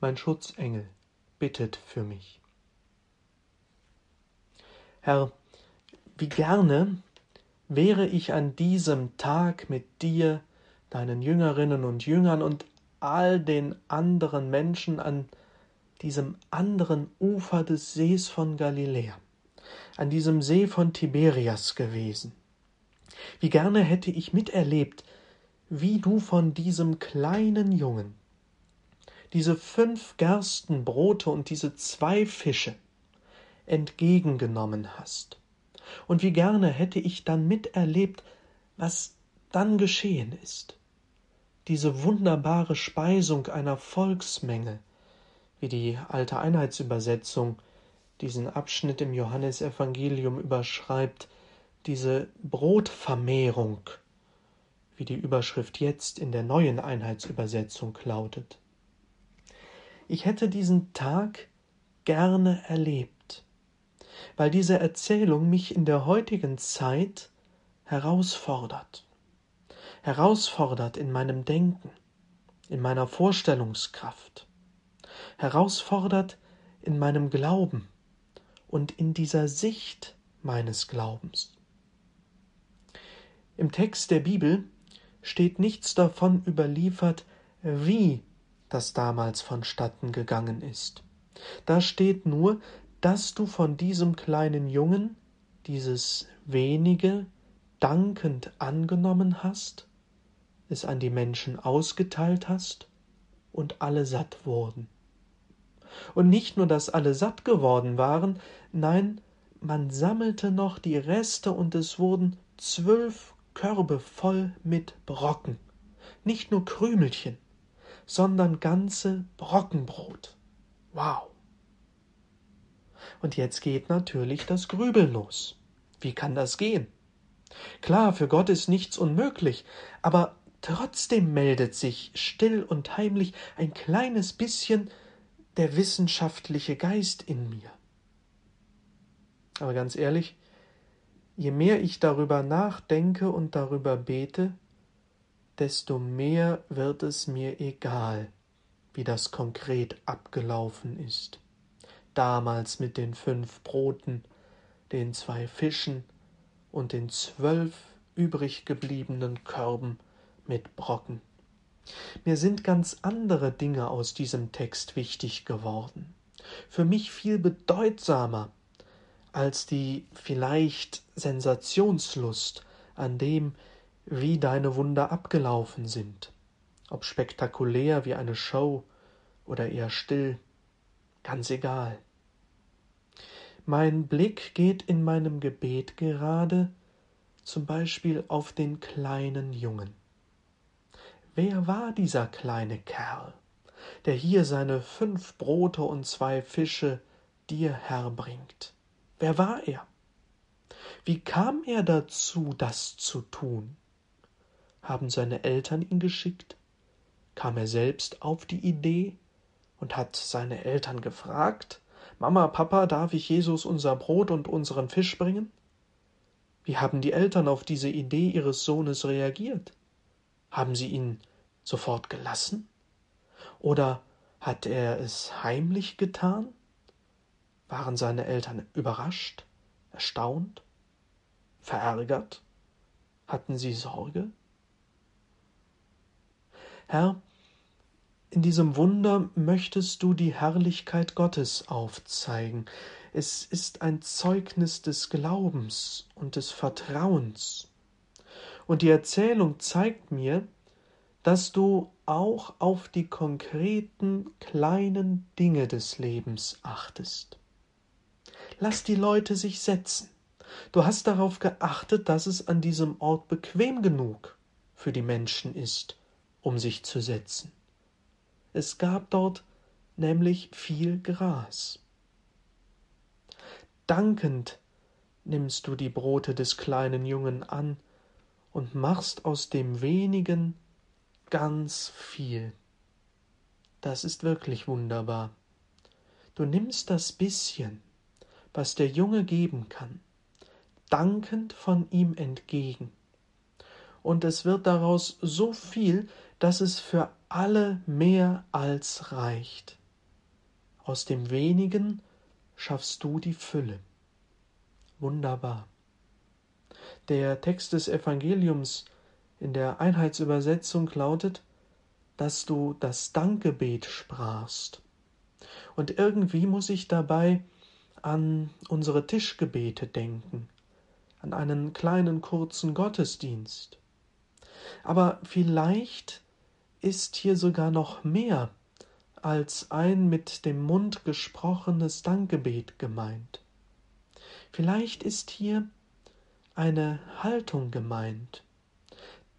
mein Schutzengel, bittet für mich. Herr, wie gerne wäre ich an diesem Tag mit dir, deinen Jüngerinnen und Jüngern und all den anderen Menschen an diesem anderen Ufer des Sees von Galiläa, an diesem See von Tiberias gewesen. Wie gerne hätte ich miterlebt, wie du von diesem kleinen Jungen diese fünf Gerstenbrote und diese zwei Fische entgegengenommen hast. Und wie gerne hätte ich dann miterlebt, was dann geschehen ist. Diese wunderbare Speisung einer Volksmenge, wie die alte Einheitsübersetzung diesen Abschnitt im Johannesevangelium überschreibt, diese Brotvermehrung, wie die Überschrift jetzt in der neuen Einheitsübersetzung lautet. Ich hätte diesen Tag gerne erlebt, weil diese Erzählung mich in der heutigen Zeit herausfordert, herausfordert in meinem Denken, in meiner Vorstellungskraft, herausfordert in meinem Glauben und in dieser Sicht meines Glaubens. Im Text der Bibel steht nichts davon überliefert, wie das damals vonstatten gegangen ist. Da steht nur, dass du von diesem kleinen Jungen dieses wenige dankend angenommen hast, es an die Menschen ausgeteilt hast und alle satt wurden. Und nicht nur, dass alle satt geworden waren, nein, man sammelte noch die Reste und es wurden zwölf Körbe voll mit Brocken, nicht nur Krümelchen, sondern ganze Brockenbrot. Wow. Und jetzt geht natürlich das Grübeln los. Wie kann das gehen? Klar, für Gott ist nichts unmöglich, aber trotzdem meldet sich still und heimlich ein kleines bisschen der wissenschaftliche Geist in mir. Aber ganz ehrlich, je mehr ich darüber nachdenke und darüber bete, desto mehr wird es mir egal, wie das konkret abgelaufen ist. Damals mit den fünf Broten, den zwei Fischen und den zwölf übrig gebliebenen Körben mit Brocken. Mir sind ganz andere Dinge aus diesem Text wichtig geworden, für mich viel bedeutsamer als die vielleicht Sensationslust an dem, wie deine Wunder abgelaufen sind, ob spektakulär wie eine Show oder eher still, ganz egal. Mein Blick geht in meinem Gebet gerade zum Beispiel auf den kleinen Jungen. Wer war dieser kleine Kerl, der hier seine fünf Brote und zwei Fische dir herbringt? Wer war er? Wie kam er dazu, das zu tun? Haben seine Eltern ihn geschickt? Kam er selbst auf die Idee und hat seine Eltern gefragt, Mama, Papa, darf ich Jesus unser Brot und unseren Fisch bringen? Wie haben die Eltern auf diese Idee ihres Sohnes reagiert? Haben sie ihn sofort gelassen? Oder hat er es heimlich getan? Waren seine Eltern überrascht, erstaunt, verärgert? Hatten sie Sorge? Herr, in diesem Wunder möchtest du die Herrlichkeit Gottes aufzeigen. Es ist ein Zeugnis des Glaubens und des Vertrauens. Und die Erzählung zeigt mir, dass du auch auf die konkreten kleinen Dinge des Lebens achtest. Lass die Leute sich setzen. Du hast darauf geachtet, dass es an diesem Ort bequem genug für die Menschen ist um sich zu setzen. Es gab dort nämlich viel Gras. Dankend nimmst du die Brote des kleinen Jungen an und machst aus dem wenigen ganz viel. Das ist wirklich wunderbar. Du nimmst das bisschen, was der Junge geben kann, dankend von ihm entgegen. Und es wird daraus so viel, dass es für alle mehr als reicht. Aus dem wenigen schaffst du die Fülle. Wunderbar. Der Text des Evangeliums in der Einheitsübersetzung lautet, dass du das Dankgebet sprachst. Und irgendwie muss ich dabei an unsere Tischgebete denken, an einen kleinen kurzen Gottesdienst. Aber vielleicht ist hier sogar noch mehr als ein mit dem Mund gesprochenes Dankgebet gemeint. Vielleicht ist hier eine Haltung gemeint,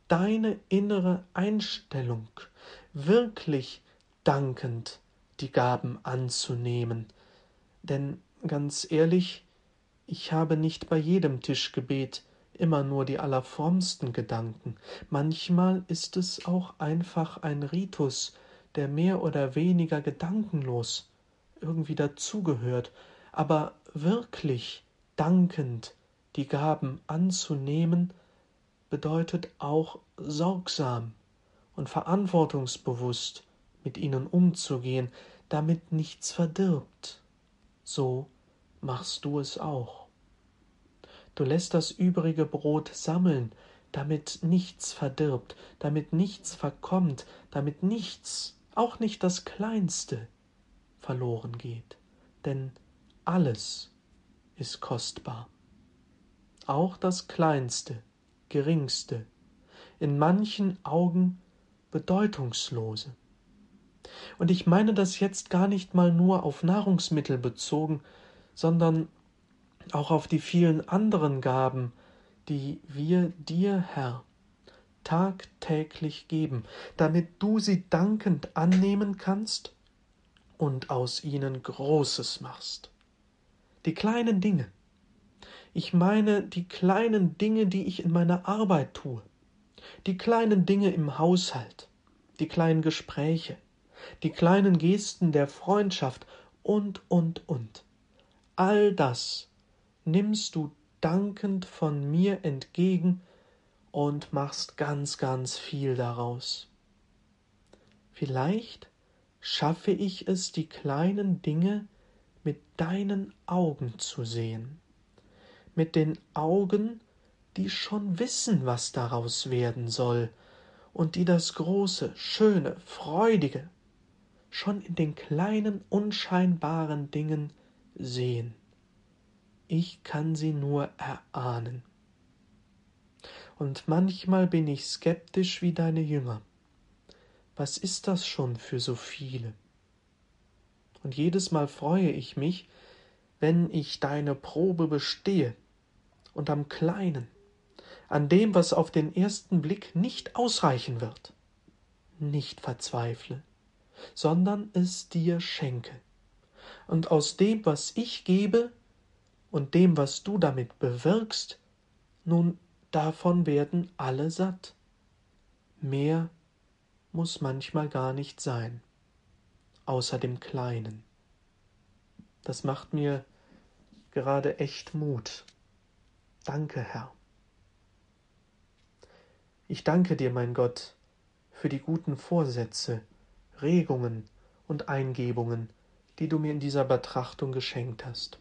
deine innere Einstellung, wirklich dankend die Gaben anzunehmen. Denn ganz ehrlich, ich habe nicht bei jedem Tischgebet immer nur die allerfrommsten Gedanken. Manchmal ist es auch einfach ein Ritus, der mehr oder weniger gedankenlos irgendwie dazugehört, aber wirklich dankend die Gaben anzunehmen, bedeutet auch sorgsam und verantwortungsbewusst mit ihnen umzugehen, damit nichts verdirbt. So machst du es auch. Du lässt das übrige Brot sammeln, damit nichts verdirbt, damit nichts verkommt, damit nichts, auch nicht das Kleinste, verloren geht. Denn alles ist kostbar. Auch das Kleinste, Geringste, in manchen Augen bedeutungslose. Und ich meine das jetzt gar nicht mal nur auf Nahrungsmittel bezogen, sondern auch auf die vielen anderen Gaben, die wir dir, Herr, tagtäglich geben, damit du sie dankend annehmen kannst und aus ihnen Großes machst. Die kleinen Dinge. Ich meine die kleinen Dinge, die ich in meiner Arbeit tue, die kleinen Dinge im Haushalt, die kleinen Gespräche, die kleinen Gesten der Freundschaft und, und, und. All das nimmst du dankend von mir entgegen und machst ganz, ganz viel daraus. Vielleicht schaffe ich es, die kleinen Dinge mit deinen Augen zu sehen, mit den Augen, die schon wissen, was daraus werden soll, und die das große, schöne, freudige schon in den kleinen, unscheinbaren Dingen sehen. Ich kann sie nur erahnen. Und manchmal bin ich skeptisch wie deine Jünger. Was ist das schon für so viele? Und jedes Mal freue ich mich, wenn ich deine Probe bestehe und am Kleinen, an dem, was auf den ersten Blick nicht ausreichen wird, nicht verzweifle, sondern es dir schenke. Und aus dem, was ich gebe und dem, was du damit bewirkst, nun davon werden alle satt. Mehr muss manchmal gar nicht sein, außer dem Kleinen. Das macht mir gerade echt Mut. Danke, Herr. Ich danke dir, mein Gott, für die guten Vorsätze, Regungen und Eingebungen, die du mir in dieser Betrachtung geschenkt hast.